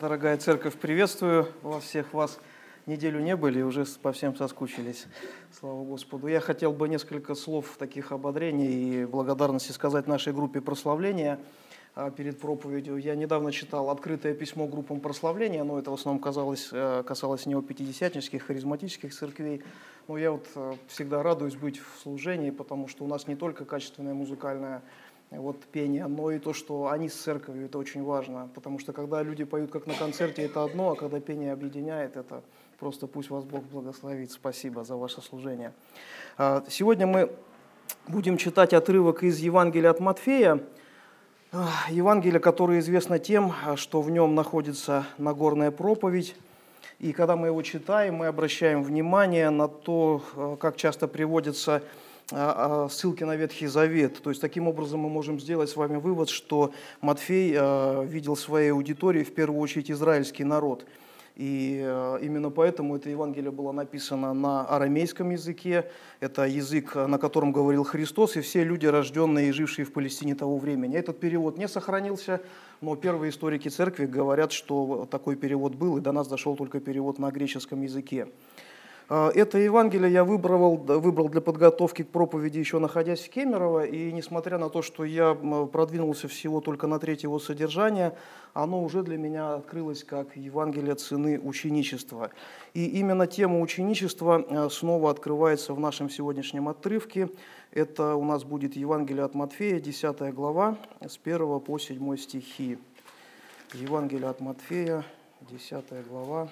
Дорогая церковь, приветствую вас всех. Вас неделю не были, уже по всем соскучились. Слава Господу. Я хотел бы несколько слов таких ободрений и благодарности сказать нашей группе прославления а, перед проповедью. Я недавно читал открытое письмо группам прославления, но это в основном казалось, э, касалось неопятидесятнических, харизматических церквей. Но я вот э, всегда радуюсь быть в служении, потому что у нас не только качественная музыкальная вот пение, но и то, что они с церковью, это очень важно, потому что когда люди поют как на концерте, это одно, а когда пение объединяет, это просто пусть вас Бог благословит. Спасибо за ваше служение. А, сегодня мы будем читать отрывок из Евангелия от Матфея, а, Евангелие, которое известно тем, что в нем находится Нагорная проповедь, и когда мы его читаем, мы обращаем внимание на то, а, как часто приводится ссылки на Ветхий Завет. То есть таким образом мы можем сделать с вами вывод, что Матфей а, видел своей аудитории в первую очередь израильский народ. И именно поэтому это Евангелие было написано на арамейском языке. Это язык, на котором говорил Христос, и все люди, рожденные и жившие в Палестине того времени. Этот перевод не сохранился, но первые историки церкви говорят, что такой перевод был, и до нас дошел только перевод на греческом языке. А, это Евангелие я выбрал, выбрал для подготовки к проповеди еще находясь в Кемерово, и несмотря на то, что я продвинулся всего только на треть его содержания, оно уже для меня открылось как Евангелие цены ученичества. И именно тема ученичества а, снова открывается в нашем сегодняшнем отрывке. Это у нас будет Евангелие от Матфея, 10 глава, с 1 по 7 стихи. Евангелие от Матфея, 10 глава,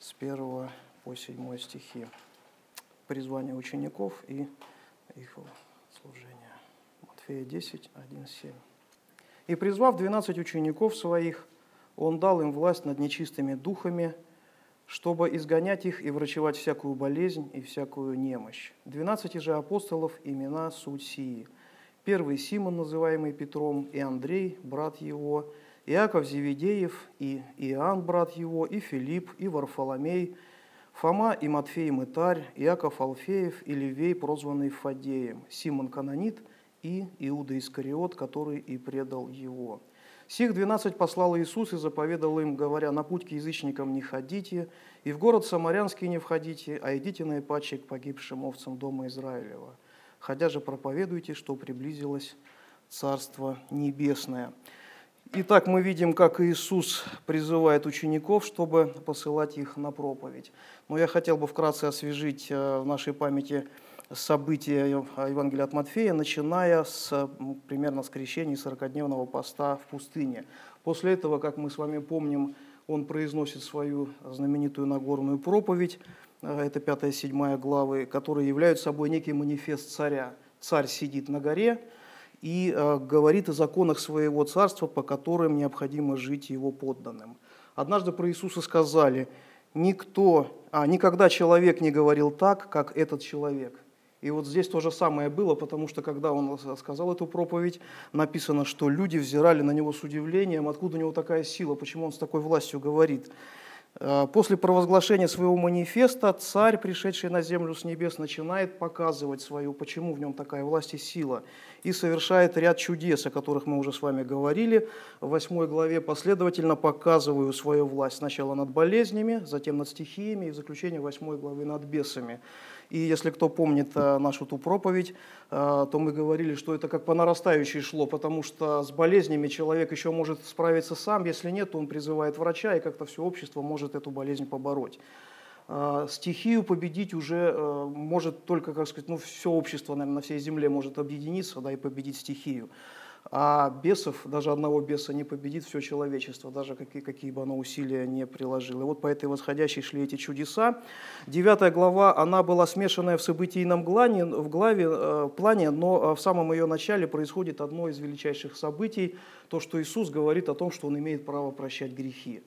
с 1 по 7 стихи. Призвание учеников и их служение. Матфея 10, 1, 7. «И призвав двенадцать учеников своих, он дал им власть над нечистыми духами, чтобы изгонять их и врачевать всякую болезнь и всякую немощь. Двенадцати же апостолов имена суть сии. Первый Симон, называемый Петром, и Андрей, брат его, Иаков Зеведеев, и Иоанн, брат его, и Филипп, и Варфоломей, Фома и Матфей Мытарь, Иаков Алфеев и Левей, прозванный Фадеем, Симон Канонит и Иуда Искариот, который и предал его. Сих двенадцать послал Иисус и заповедал им, говоря, «На путь к язычникам не ходите, и в город Самарянский не входите, а идите на к погибшим овцам дома Израилева. Ходя же проповедуйте, что приблизилось Царство Небесное». Итак, мы видим, как Иисус призывает учеников, чтобы посылать их на проповедь. Но я хотел бы вкратце освежить э, в нашей памяти события Евангелия от Матфея, начиная с примерно с крещения 40-дневного поста в пустыне. После этого, как мы с вами помним, он произносит свою знаменитую Нагорную проповедь, э, это 5-7 главы, которые являются собой некий манифест царя. Царь сидит на горе, и э, говорит о законах своего царства, по которым необходимо жить его подданным. Однажды про Иисуса сказали, никто, а, никогда человек не говорил так, как этот человек. И вот здесь то же самое было, потому что когда он сказал эту проповедь, написано, что люди взирали на него с удивлением, откуда у него такая сила, почему он с такой властью говорит. Э, после провозглашения своего манифеста царь, пришедший на землю с небес, начинает показывать свою, почему в нем такая власть и сила, и совершает ряд чудес, о которых мы уже с вами говорили. В восьмой главе последовательно показываю свою власть сначала над болезнями, затем над стихиями и в заключение восьмой главы над бесами. И если кто помнит э, нашу ту проповедь, э, то мы говорили, что это как по нарастающей шло, потому что с болезнями человек еще может справиться сам, если нет, то он призывает врача, и как-то все общество может эту болезнь побороть. Э, стихию победить уже может только, как сказать, ну, все общество, наверное, на всей земле может объединиться да, и победить стихию. А бесов, даже одного беса не победит все человечество, даже какие, какие бы оно усилия не приложило. И вот по этой восходящей шли эти чудеса. Девятая глава, она была смешанная в событийном глане, в главе, э, плане, но э, в самом ее начале происходит одно из величайших событий, то, что Иисус говорит о том, что Он имеет право прощать грехи.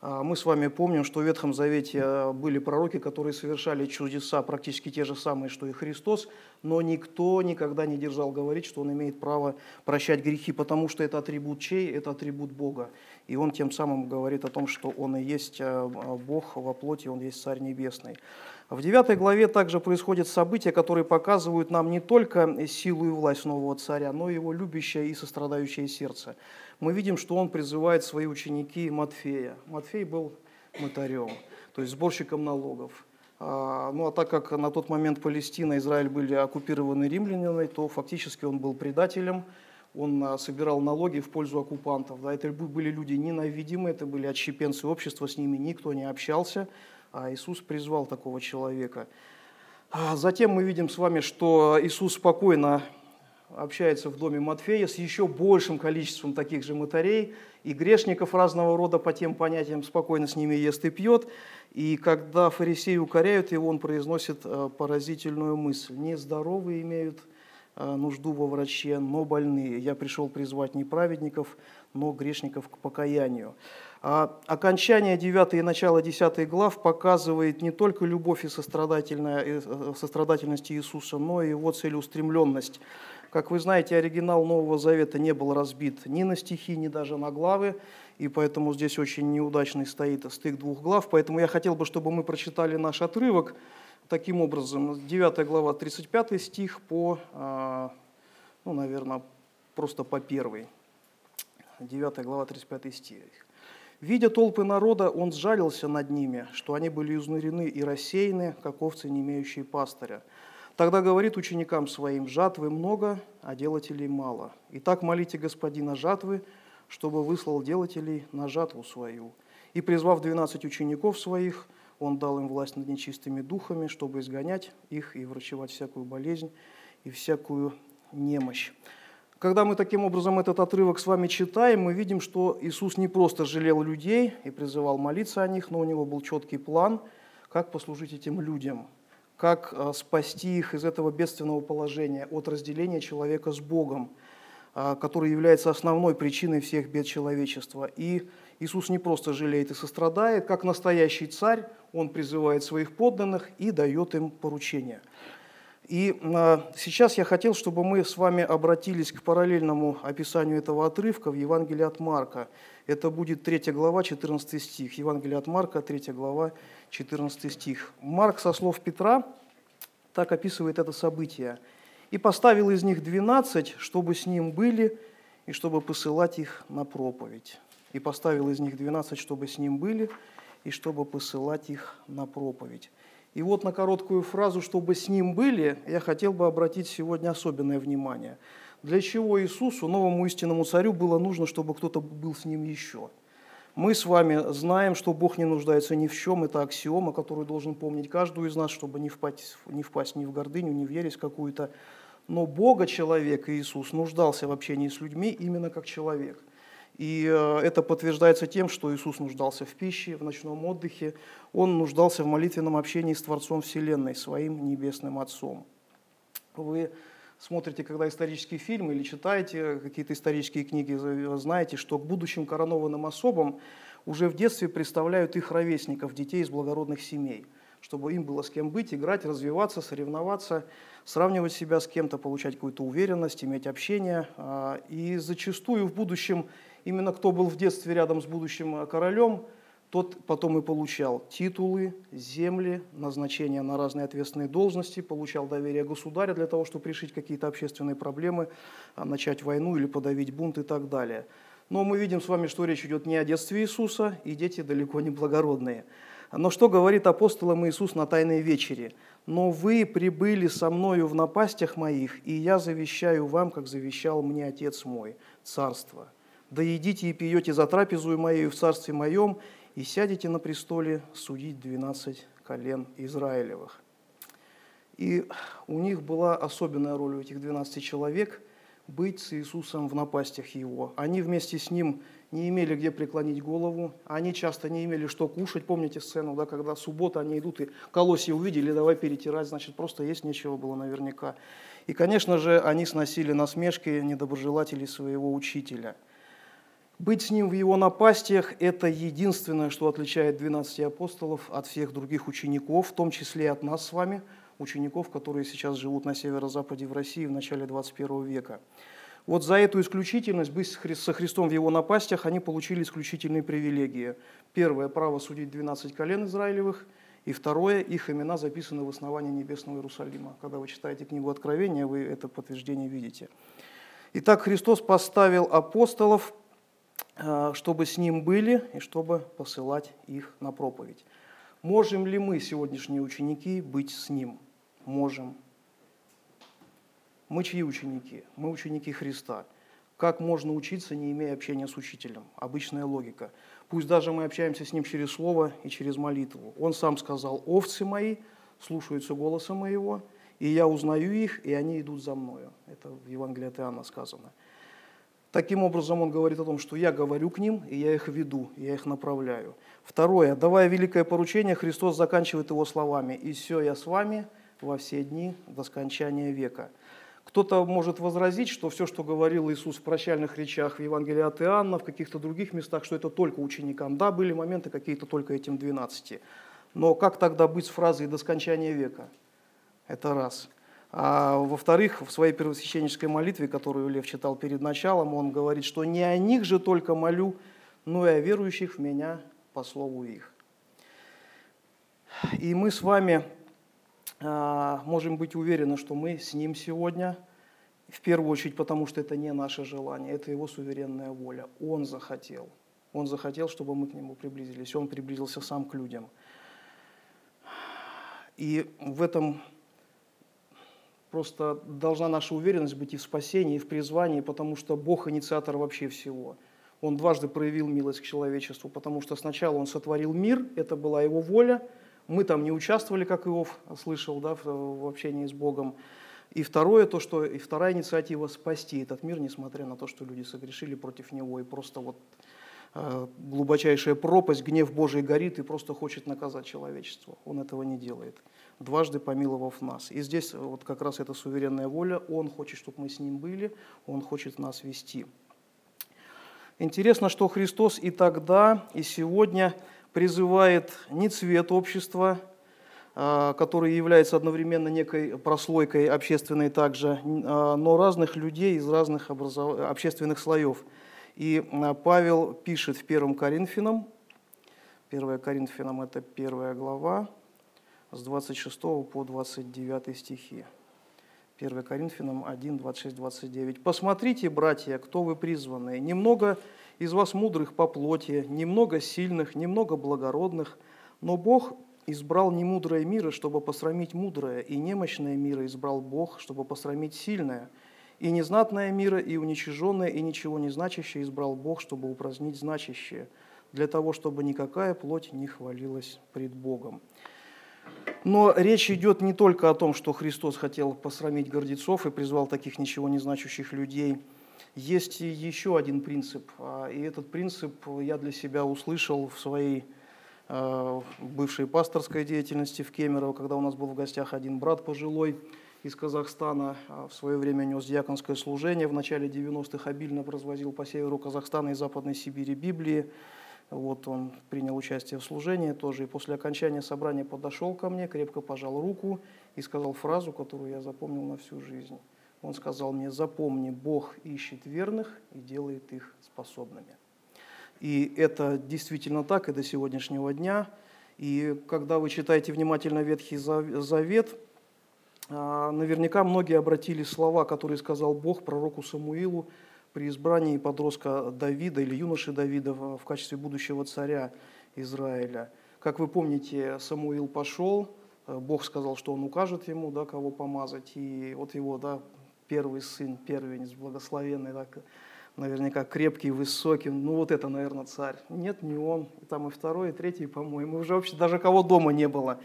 А, мы с вами помним, что в Ветхом Завете э, были пророки, которые совершали чудеса, практически те же самые, что и Христос, но никто никогда не держал говорить, что он имеет право прощать грехи, потому что это атрибут чей? Это атрибут Бога. и он тем самым говорит о том, что он и есть э, Бог во плоти, он есть Царь Небесный. В 9 главе также происходят события, которые показывают нам не только силу и власть нового царя, но и его любящее и сострадающее сердце. Мы видим, что он призывает свои ученики Матфея. Матфей был мытарем, то есть сборщиком налогов. А, ну а так как на тот момент Палестина и Израиль были оккупированы римлянами, то фактически он был предателем, он а, собирал налоги в пользу оккупантов. Да, это были люди ненавидимые, это были отщепенцы общества, с ними никто не общался, а Иисус призвал такого человека. А затем мы видим с вами, что Иисус спокойно общается в доме Матфея с еще большим количеством таких же мытарей и грешников разного рода по тем понятиям, спокойно с ними ест и пьет. И когда фарисеи укоряют его, он произносит э, поразительную мысль. «Нездоровые имеют Э, нужду во враче, но больные. Я пришел призвать не праведников, но грешников к покаянию. А окончание 9 и начало 10 глав показывает не только любовь и э, сострадательность Иисуса, но и его целеустремленность. Как вы знаете, оригинал Нового Завета не был разбит ни на стихи, ни даже на главы, и поэтому здесь очень неудачный стоит стык двух глав. Поэтому я хотел бы, чтобы мы прочитали наш отрывок, таким образом, 9 глава, 35 стих по, а, ну, наверное, просто по первой. 9 глава, 35 стих. «Видя толпы народа, он сжалился над ними, что они были изнурены и рассеяны, как овцы, не имеющие пастыря. Тогда говорит ученикам своим, жатвы много, а делателей мало. Итак, молите господина жатвы, чтобы выслал делателей на жатву свою. И, призвав двенадцать учеников своих, он дал им власть над нечистыми духами, чтобы изгонять их и врачевать всякую болезнь и всякую немощь. Когда мы таким образом этот отрывок с вами читаем, мы видим, что Иисус не просто жалел людей и призывал молиться о них, но у него был четкий план, как послужить этим людям, как а, спасти их из этого бедственного положения, от разделения человека с Богом, а, который является основной причиной всех бед человечества. И Иисус не просто жалеет и сострадает, как настоящий царь, он призывает своих подданных и дает им поручения. И а, сейчас я хотел, чтобы мы с вами обратились к параллельному описанию этого отрывка в Евангелии от Марка. Это будет 3 глава, 14 стих. Евангелие от Марка, 3 глава, 14 стих. Марк со слов Петра так описывает это событие. «И поставил из них двенадцать, чтобы с ним были, и чтобы посылать их на проповедь» и поставил из них двенадцать, чтобы с ним были, и чтобы посылать их на проповедь. И вот на короткую фразу «чтобы с ним были» я хотел бы обратить сегодня особенное внимание. Для чего Иисусу, новому истинному царю, было нужно, чтобы кто-то был с ним еще? Мы с вами знаем, что Бог не нуждается ни в чем, это аксиома, которую должен помнить каждый из нас, чтобы не впасть, не впасть ни в гордыню, ни в ересь какую-то. Но Бога человек Иисус нуждался в общении с людьми именно как человек. И э, это подтверждается тем, что Иисус нуждался в пище, в ночном отдыхе. Он нуждался в молитвенном общении с Творцом Вселенной, своим Небесным Отцом. Вы смотрите, когда исторические фильмы или читаете какие-то исторические книги, знаете, что к будущим коронованным особам уже в детстве представляют их ровесников, детей из благородных семей, чтобы им было с кем быть, играть, развиваться, соревноваться, сравнивать себя с кем-то, получать какую-то уверенность, иметь общение. А, и зачастую в будущем именно кто был в детстве рядом с будущим э, королем, тот потом и получал титулы, земли, назначения на разные ответственные должности, получал доверие государя для того, чтобы решить какие-то общественные проблемы, а, начать войну или подавить бунт и так далее. Но мы видим с вами, что речь идет не о детстве Иисуса, и дети далеко не благородные. Но что говорит апостолам Иисус на Тайной вечере? «Но вы прибыли со мною в напастях моих, и я завещаю вам, как завещал мне Отец мой, царство, да едите и пьете за трапезу моею в царстве моем, и сядете на престоле судить двенадцать колен Израилевых». И у них была особенная роль у этих 12 человек быть с Иисусом в напастях Его. Они вместе с Ним не имели где преклонить голову, они часто не имели что кушать. Помните сцену, да, когда суббота они идут и колосья увидели, давай перетирать, значит, просто есть нечего было наверняка. И, конечно же, они сносили насмешки недоброжелателей своего учителя – быть с ним в его напастиях – это единственное, что отличает 12 апостолов от всех других учеников, в том числе и от нас с вами, учеников, которые сейчас живут на северо-западе в России в начале 21 века. Вот за эту исключительность, быть со Христом в его напастях, они получили исключительные привилегии. Первое – право судить 12 колен Израилевых, и второе – их имена записаны в основании Небесного Иерусалима. Когда вы читаете книгу Откровения, вы это подтверждение видите. Итак, Христос поставил апостолов, чтобы с Ним были и чтобы посылать их на проповедь. Можем ли мы, сегодняшние ученики, быть с Ним? Можем. Мы чьи ученики? Мы ученики Христа. Как можно учиться, не имея общения с учителем? Обычная логика. Пусть даже мы общаемся с ним через слово и через молитву. Он сам сказал, овцы мои слушаются голоса моего, и я узнаю их, и они идут за мною. Это в Евангелии от Иоанна сказано. Таким образом, он говорит о том, что я говорю к ним, и я их веду, я их направляю. Второе. Давая великое поручение, Христос заканчивает его словами «И все я с вами во все дни до скончания века». Кто-то может возразить, что все, что говорил Иисус в прощальных речах в Евангелии от Иоанна, в каких-то других местах, что это только ученикам. Да, были моменты какие-то только этим двенадцати. Но как тогда быть с фразой «до скончания века»? Это раз. А во-вторых, в своей первосвященнической молитве, которую Лев читал перед началом, он говорит, что не о них же только молю, но и о верующих в меня по слову их. И мы с вами а, можем быть уверены, что мы с Ним сегодня, в первую очередь потому, что это не наше желание, это Его суверенная воля. Он захотел. Он захотел, чтобы мы к Нему приблизились. Он приблизился сам к людям. И в этом просто должна наша уверенность быть и в спасении, и в призвании, потому что Бог инициатор вообще всего. Он дважды проявил милость к человечеству, потому что сначала Он сотворил мир, это была Его воля – мы там не участвовали, как Иов слышал, да, в, общении с Богом. И второе, то, что, и вторая инициатива – спасти этот мир, несмотря на то, что люди согрешили против него, и просто вот глубочайшая пропасть, гнев Божий горит и просто хочет наказать человечество. Он этого не делает, дважды помиловав нас. И здесь вот как раз эта суверенная воля, Он хочет, чтобы мы с Ним были, Он хочет нас вести. Интересно, что Христос и тогда, и сегодня – призывает не цвет общества, а, который является одновременно некой прослойкой общественной также, а, но разных людей из разных образов... общественных слоев. И Павел пишет в 1 Коринфянам, 1 Коринфянам это первая глава, с 26 по 29 стихи. 1 Коринфянам 1, 26, 29. «Посмотрите, братья, кто вы призванные. Немного из вас мудрых по плоти, немного сильных, немного благородных, но Бог избрал немудрое мира, чтобы посрамить мудрое, и немощное мира избрал Бог, чтобы посрамить сильное, и незнатное мира, и уничиженное, и ничего не значащее избрал Бог, чтобы упразднить значащее, для того, чтобы никакая плоть не хвалилась пред Богом. Но речь идет не только о том, что Христос хотел посрамить гордецов и призвал таких ничего не значащих людей – есть еще один принцип, а, и этот принцип я для себя услышал в своей а, бывшей пасторской деятельности в Кемерово, когда у нас был в гостях один брат пожилой из Казахстана, а, в свое время нес диаконское служение, в начале 90-х обильно развозил по северу Казахстана и Западной Сибири Библии. Вот он принял участие в служении тоже, и после окончания собрания подошел ко мне, крепко пожал руку и сказал фразу, которую я запомнил на всю жизнь. Он сказал мне, запомни, Бог ищет верных и делает их способными. И это действительно так и до сегодняшнего дня. И когда вы читаете внимательно Ветхий Завет, наверняка многие обратили слова, которые сказал Бог пророку Самуилу при избрании подростка Давида или юноши Давида в качестве будущего царя Израиля. Как вы помните, Самуил пошел, Бог сказал, что он укажет ему, да, кого помазать, и вот его да, первый сын, первенец, благословенный, так, наверняка крепкий, высокий, ну вот это, наверное, царь. Нет, не он, там и второй, и третий, по-моему, уже вообще даже кого дома не было,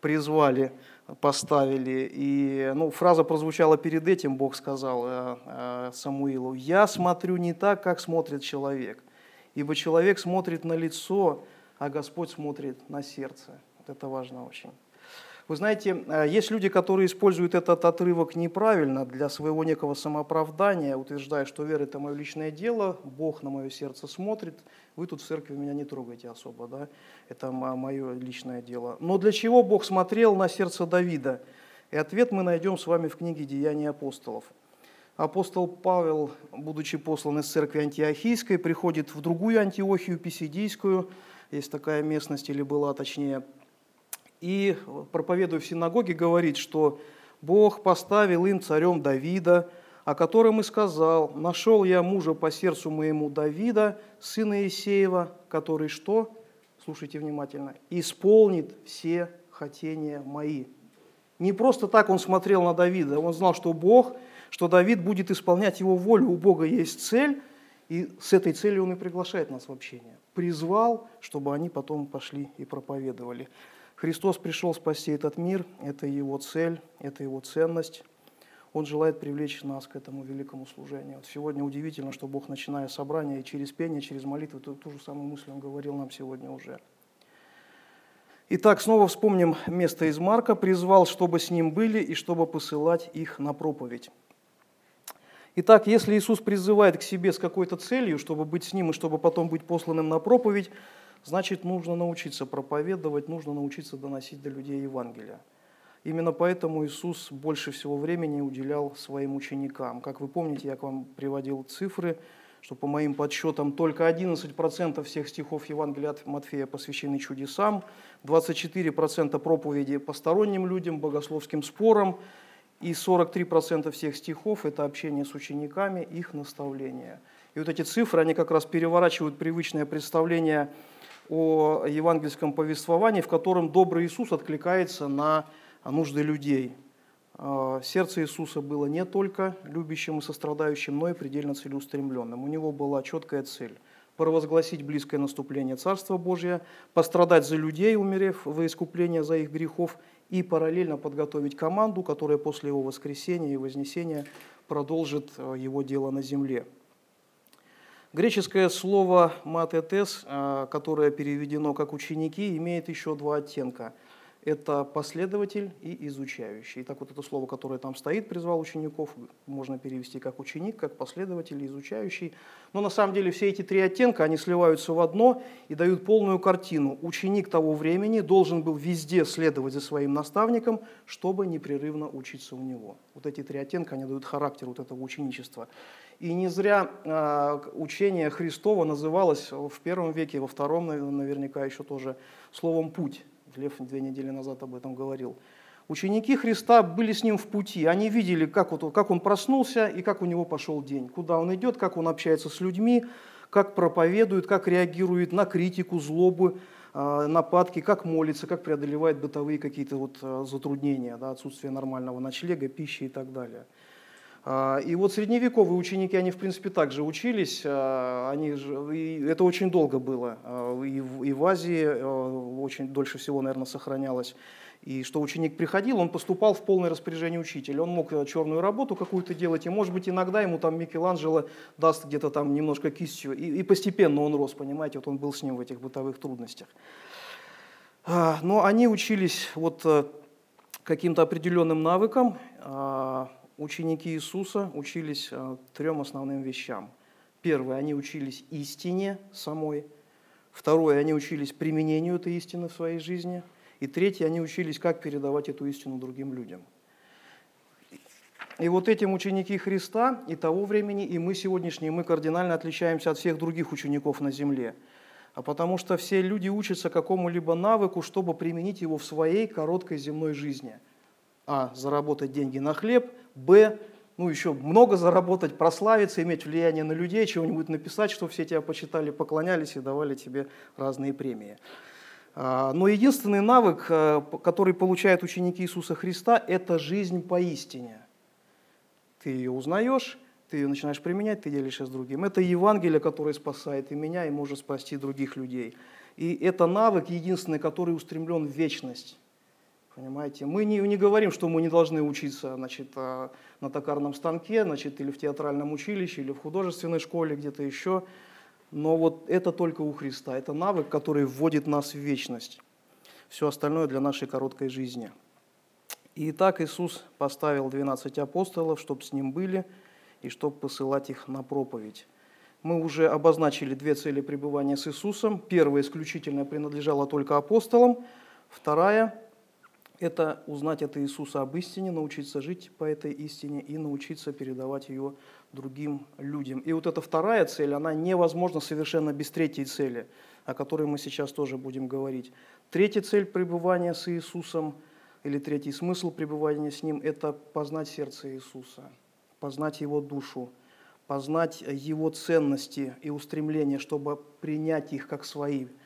призвали, поставили. И ну, фраза прозвучала перед этим, Бог сказал э, э, Самуилу, «Я смотрю не так, как смотрит человек, ибо человек смотрит на лицо, а Господь смотрит на сердце». Вот это важно очень. Вы знаете, э, есть люди, которые используют этот отрывок неправильно для своего некого самооправдания, утверждая, что вера – это мое личное дело, Бог на мое сердце смотрит, вы тут в церкви меня не трогаете особо, да? это мое личное дело. Но для чего Бог смотрел на сердце Давида? И ответ мы найдем с вами в книге «Деяния апостолов». апостол Павел, будучи послан из церкви антиохийской, приходит в другую Антиохию, Писидийскую, есть такая местность, или была точнее, и, проповедуя в синагоге, говорит, что Бог поставил им царем Давида, о котором и сказал, «Нашел я мужа по сердцу моему Давида, сына Исеева, который что?» Слушайте внимательно. «Исполнит все хотения мои». Не просто так он смотрел на Давида, он знал, что Бог, что Давид будет исполнять его волю, у Бога есть цель, и с этой целью он и приглашает нас в общение. Призвал, чтобы они потом пошли и проповедовали. Христос пришел спасти этот мир, это его цель, это его ценность. Он желает привлечь нас к этому великому служению. Вот сегодня удивительно, что Бог, начиная собрание, и через пение, через молитву, ту, ту же самую мысль Он говорил нам сегодня уже. Итак, снова вспомним место из Марка. «Призвал, чтобы с ним были, и чтобы посылать их на проповедь». Итак, если Иисус призывает к себе с какой-то целью, чтобы быть с ним и чтобы потом быть посланным на проповедь, значит, нужно научиться проповедовать, нужно научиться доносить до людей Евангелие. Именно поэтому Иисус больше всего времени уделял своим ученикам. Как вы помните, я к вам приводил цифры, что по моим подсчетам только 11% всех стихов Евангелия от Матфея посвящены чудесам, 24% проповеди посторонним людям, богословским спорам, и 43% всех стихов – это общение с учениками, их наставление. И вот эти цифры, они как раз переворачивают привычное представление о евангельском повествовании, в котором добрый Иисус откликается на нужды людей. А, сердце Иисуса было не только любящим и сострадающим, но и предельно целеустремленным. У него была четкая цель – провозгласить близкое наступление Царства Божия, пострадать за людей, умерев во искупление за их грехов, и параллельно подготовить команду, которая после его воскресения и вознесения продолжит а, его дело на земле. Греческое слово «матетес», а, которое переведено как «ученики», имеет еще два оттенка – это последователь и изучающий. Итак, вот это слово, которое там стоит, призвал учеников, можно перевести как ученик, как последователь и изучающий. Но на самом деле все эти три оттенка, они сливаются в одно и дают полную картину. Ученик того времени должен был везде следовать за своим наставником, чтобы непрерывно учиться у него. Вот эти три оттенка, они дают характер вот этого ученичества. И не зря э, учение Христова называлось в первом веке, во втором наверняка еще тоже словом «путь». Лев две недели назад об этом говорил. Ученики Христа были с ним в пути. Они видели, как, вот, как он проснулся и как у него пошел день. Куда он идет, как он общается с людьми, как проповедует, как реагирует на критику, злобу, а, нападки, как молится, как преодолевает бытовые какие-то вот а, затруднения, да, отсутствие нормального ночлега, пищи и так далее. А, и вот средневековые ученики, они в принципе также учились, а, они, и это очень долго было, а, и в, и в Азии очень дольше всего, наверное, сохранялось. И что ученик приходил, он поступал в полное распоряжение учителя. Он мог черную работу какую-то делать, и, может быть, иногда ему там Микеланджело даст где-то там немножко кистью. И, и постепенно он рос, понимаете, вот он был с ним в этих бытовых трудностях. Но они учились вот э, каким-то определенным навыкам, ученики Иисуса учились э, трем основным вещам. Первое, они учились истине самой. Второе, они учились применению этой истины в своей жизни. И третье, они учились, как передавать эту истину другим людям. И вот этим ученики Христа и того времени, и мы сегодняшние, мы кардинально отличаемся от всех других учеников на земле. А потому что все люди учатся какому-либо навыку, чтобы применить его в своей короткой земной жизни. А. Заработать деньги на хлеб – Б, ну, еще много заработать, прославиться, иметь влияние на людей, чего-нибудь написать, чтобы все тебя почитали, поклонялись и давали тебе разные премии. А, но единственный навык, э, который получают ученики Иисуса Христа, это жизнь поистине. Ты ее узнаешь, ты ее начинаешь применять, ты делишься с другим. Это Евангелие, которое спасает и меня, и может спасти других людей. И это навык единственный, который устремлен в вечность. Понимаете? Мы не, не говорим, что мы не должны учиться значит, а, на токарном станке, значит, или в театральном училище, или в художественной школе, где-то еще. Но вот это только у Христа. Это навык, который вводит нас в вечность. Все остальное для нашей короткой жизни. И так Иисус поставил 12 апостолов, чтобы с Ним были, и чтобы посылать их на проповедь. Мы уже обозначили две цели пребывания с Иисусом. Первая исключительно принадлежала только апостолам, вторая это узнать от Иисуса об истине, научиться жить по этой истине и научиться передавать ее другим людям. И вот эта вторая цель, она невозможна совершенно без третьей цели, о которой мы сейчас тоже будем говорить. Третья цель пребывания с Иисусом, или третий смысл пребывания с Ним – это познать сердце Иисуса, познать Его душу, познать Его ценности и устремления, чтобы принять их как свои –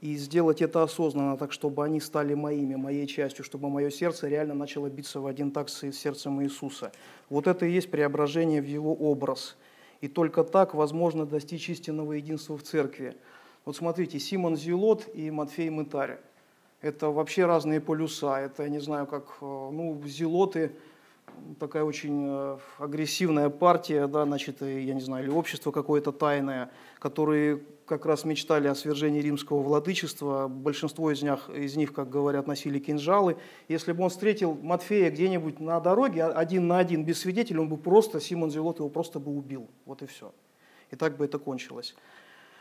и сделать это осознанно, так чтобы они стали моими, моей частью, чтобы мое сердце реально начало биться в один такт с сердцем Иисуса. Вот это и есть преображение в Его образ. И только так возможно достичь истинного единства в церкви. Вот смотрите, Симон Зилот и Матфей Мытарь. Это вообще разные полюса. Это, я не знаю, как, э, ну, Зилоты – такая очень э, агрессивная партия, да, значит, я не знаю, или общество какое-то тайное, которые как раз мечтали о свержении римского владычества. Большинство из них, из них, как говорят, носили кинжалы. Если бы он встретил Матфея где-нибудь на дороге, один на один, без свидетелей, он бы просто, Симон Зелот его просто бы убил. Вот и все. И так бы это кончилось.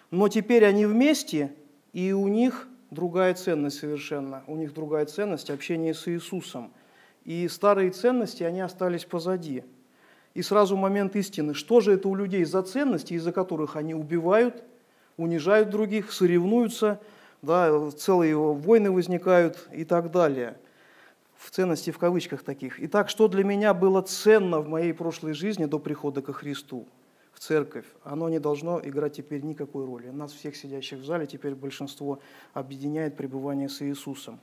Но теперь они вместе, и у них другая ценность совершенно. У них другая ценность общения с Иисусом – и старые ценности, они остались позади. И сразу момент истины. Что же это у людей за ценности, из-за которых они убивают, унижают других, соревнуются, да, целые войны возникают и так далее. В ценности в кавычках таких. Итак, что для меня было ценно в моей прошлой жизни до прихода ко Христу, в церковь, оно не должно играть теперь никакой роли. Нас всех сидящих в зале теперь большинство объединяет пребывание с Иисусом.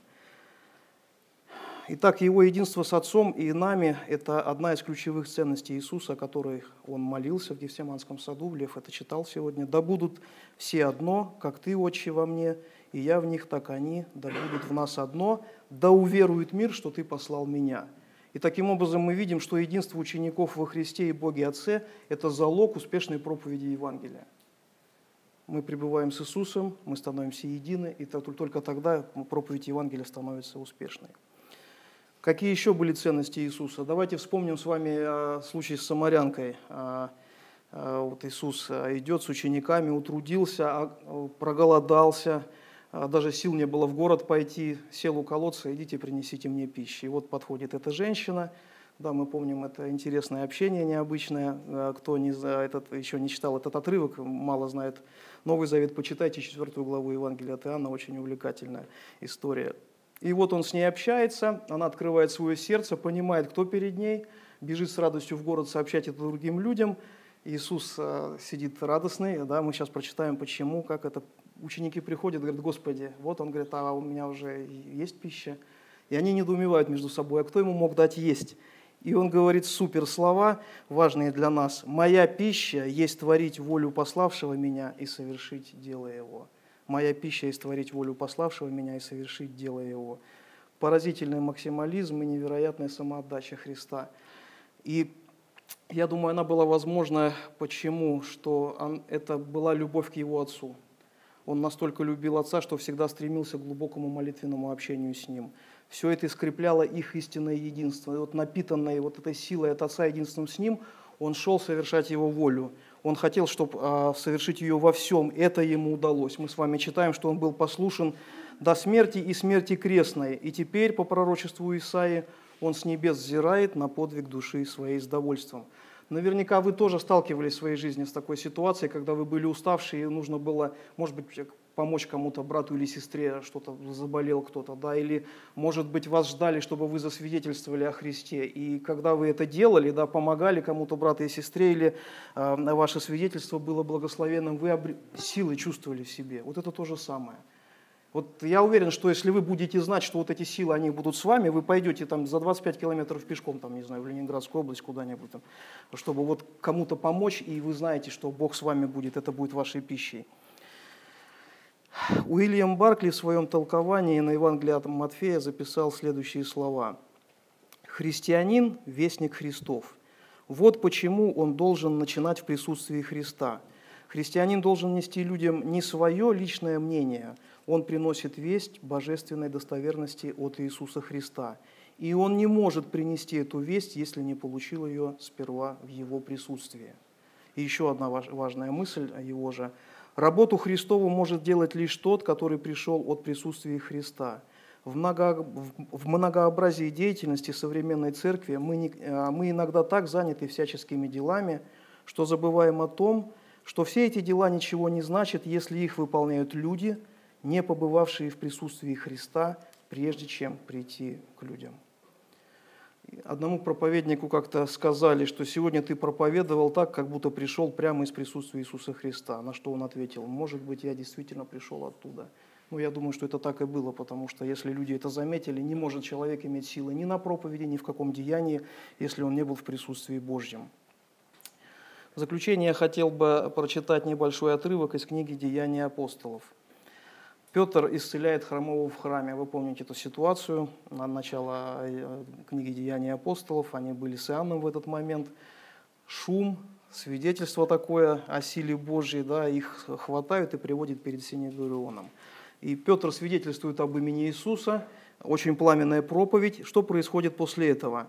Итак, его единство с Отцом и нами – это одна из ключевых ценностей Иисуса, о которой он молился в Гефсиманском саду, Лев это читал сегодня. «Да будут все одно, как Ты, Отче, во мне, и я в них, так они, да будут в нас одно, да уверует мир, что Ты послал меня». И таким образом мы видим, что единство учеников во Христе и Боге Отце – это залог успешной проповеди Евангелия. Мы пребываем с Иисусом, мы становимся едины, и только тогда проповедь Евангелия становится успешной. Какие еще были ценности Иисуса? Давайте вспомним с вами случай с самарянкой. А, а, вот Иисус а, идет с учениками, утрудился, проголодался, даже сил не было в город пойти, сел у колодца, идите принесите мне пищи. И вот подходит эта женщина, да, мы помним это интересное общение необычное. Кто не, этот, еще не читал этот отрывок, мало знает Новый Завет, почитайте четвертую главу Евангелия от Иоанна, очень увлекательная история. И вот он с ней общается, она открывает свое сердце, понимает, кто перед ней, бежит с радостью в город сообщать это другим людям. Иисус э, сидит радостный, да, мы сейчас прочитаем, почему, как это. Ученики приходят, говорят, Господи, вот он говорит, а у меня уже есть пища. И они недоумевают между собой, а кто ему мог дать есть? И он говорит супер слова, важные для нас. «Моя пища есть творить волю пославшего меня и совершить дело его». Моя пища есть творить волю пославшего меня и совершить дело его. Поразительный максимализм и невероятная самоотдача Христа. И я думаю, она была возможна почему? Что он, это была любовь к его отцу. Он настолько любил отца, что всегда стремился к глубокому молитвенному общению с ним. Все это скрепляло их истинное единство. И вот напитанное вот этой силой от отца единством с ним, он шел совершать его волю. Он хотел, чтобы а, совершить ее во всем. Это ему удалось. Мы с вами читаем, что он был послушен до смерти и смерти крестной. И теперь, по пророчеству Исаии, он с небес взирает на подвиг души своей с довольством. Наверняка вы тоже сталкивались в своей жизни с такой ситуацией, когда вы были уставшие, и нужно было, может быть, помочь кому-то, брату или сестре, что-то заболел кто-то, да, или, может быть, вас ждали, чтобы вы засвидетельствовали о Христе. И когда вы это делали, да, помогали кому-то, брату и сестре, или э, ваше свидетельство было благословенным, вы обр... силы чувствовали в себе. Вот это то же самое. Вот я уверен, что если вы будете знать, что вот эти силы, они будут с вами, вы пойдете там за 25 километров пешком, там, не знаю, в Ленинградскую область куда-нибудь, там, чтобы вот кому-то помочь, и вы знаете, что Бог с вами будет, это будет вашей пищей. Уильям Баркли в своем толковании на Евангелие от Матфея записал следующие слова. «Христианин – вестник Христов. Вот почему он должен начинать в присутствии Христа. Христианин должен нести людям не свое личное мнение, он приносит весть божественной достоверности от Иисуса Христа. И он не может принести эту весть, если не получил ее сперва в его присутствии. И еще одна важная мысль его же – Работу Христову может делать лишь тот, который пришел от присутствия Христа. В, много, в многообразии деятельности современной церкви мы, не, а, мы иногда так заняты всяческими делами, что забываем о том, что все эти дела ничего не значат, если их выполняют люди, не побывавшие в присутствии Христа, прежде чем прийти к людям. Одному проповеднику как-то сказали, что сегодня ты проповедовал так, как будто пришел прямо из присутствия Иисуса Христа. На что он ответил, может быть, я действительно пришел оттуда. Ну, я думаю, что это так и было, потому что если люди это заметили, не может человек иметь силы ни на проповеди, ни в каком деянии, если он не был в присутствии Божьем. В заключение я хотел бы прочитать небольшой отрывок из книги «Деяния апостолов». Петр исцеляет хромого в храме. Вы помните эту ситуацию, на начало э, книги «Деяния апостолов». Они были с Иоанном в этот момент. Шум, свидетельство такое о силе Божьей, да, их хватают и приводят перед Синедрионом. И Петр свидетельствует об имени Иисуса, очень пламенная проповедь. Что происходит после этого?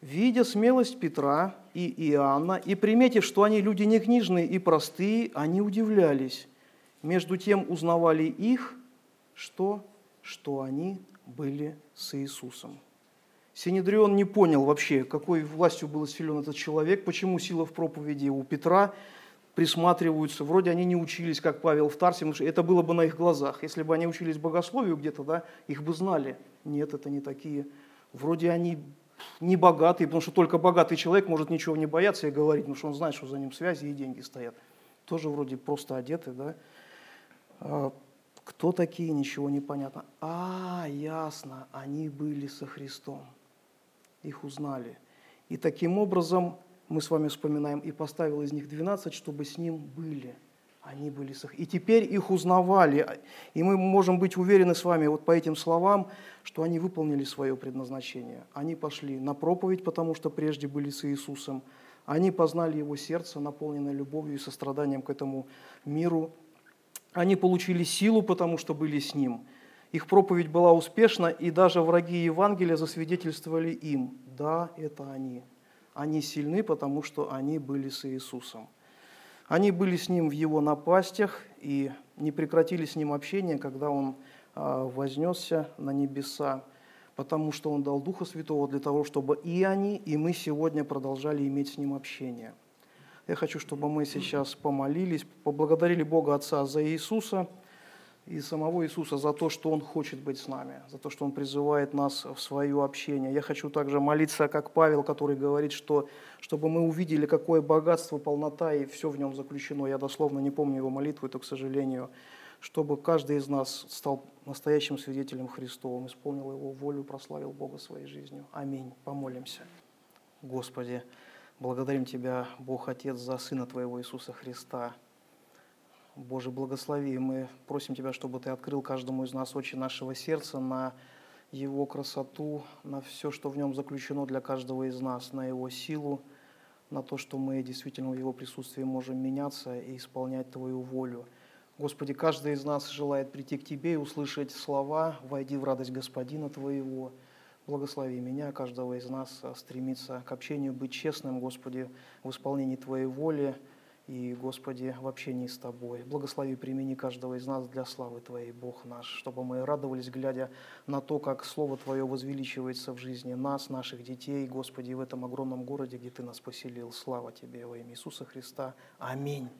Видя смелость Петра и Иоанна, и приметив, что они люди не книжные и простые, они удивлялись. Между тем узнавали их, что, что они были с Иисусом. Синедрион не понял вообще, какой властью был исцелен этот человек, почему сила в проповеди у Петра – присматриваются, вроде они не учились, как Павел в Тарсе, потому что это было бы на их глазах. Если бы они учились богословию где-то, да, их бы знали. Нет, это не такие. Вроде они не богатые, потому что только богатый человек может ничего не бояться и говорить, потому что он знает, что за ним связи и деньги стоят. Тоже вроде просто одеты, да. А, кто такие, ничего не понятно. А, ясно, они были со Христом. Их узнали. И таким образом мы с вами вспоминаем, и поставил из них 12, чтобы с ним были. Они были с их. И теперь их узнавали. И мы можем быть уверены с вами вот по этим словам, что они выполнили свое предназначение. Они пошли на проповедь, потому что прежде были с Иисусом. Они познали Его сердце, наполненное любовью и состраданием к этому миру. Они получили силу, потому что были с Ним. Их проповедь была успешна, и даже враги Евангелия засвидетельствовали им. Да, это они они сильны, потому что они были с Иисусом. Они были с Ним в Его напастях и не прекратили с Ним общение, когда Он а, вознесся на небеса, потому что Он дал Духа Святого для того, чтобы и они, и мы сегодня продолжали иметь с Ним общение. Я хочу, чтобы мы сейчас помолились, поблагодарили Бога Отца за Иисуса – и самого Иисуса за то, что Он хочет быть с нами, за то, что Он призывает нас в свое общение. Я хочу также молиться, как Павел, который говорит, что чтобы мы увидели, какое богатство, полнота и все в нем заключено. Я дословно не помню его молитву, это, к сожалению, чтобы каждый из нас стал настоящим свидетелем Христовым, исполнил Его волю, прославил Бога своей жизнью. Аминь. Помолимся. Господи, благодарим Тебя, Бог Отец, за Сына Твоего Иисуса Христа, Боже, благослови. Мы просим Тебя, чтобы Ты открыл каждому из нас очи нашего сердца на Его красоту, на все, что в нем заключено для каждого из нас, на Его силу, на то, что мы действительно в Его присутствии можем меняться и исполнять Твою волю. Господи, каждый из нас желает прийти к Тебе и услышать слова «Войди в радость Господина Твоего». Благослови меня, каждого из нас, стремиться к общению, быть честным, Господи, в исполнении Твоей воли, и, Господи, в общении с Тобой. Благослови, примени каждого из нас для славы Твоей, Бог наш, чтобы мы радовались, глядя на то, как Слово Твое возвеличивается в жизни нас, наших детей, Господи, в этом огромном городе, где Ты нас поселил. Слава Тебе во имя Иисуса Христа. Аминь.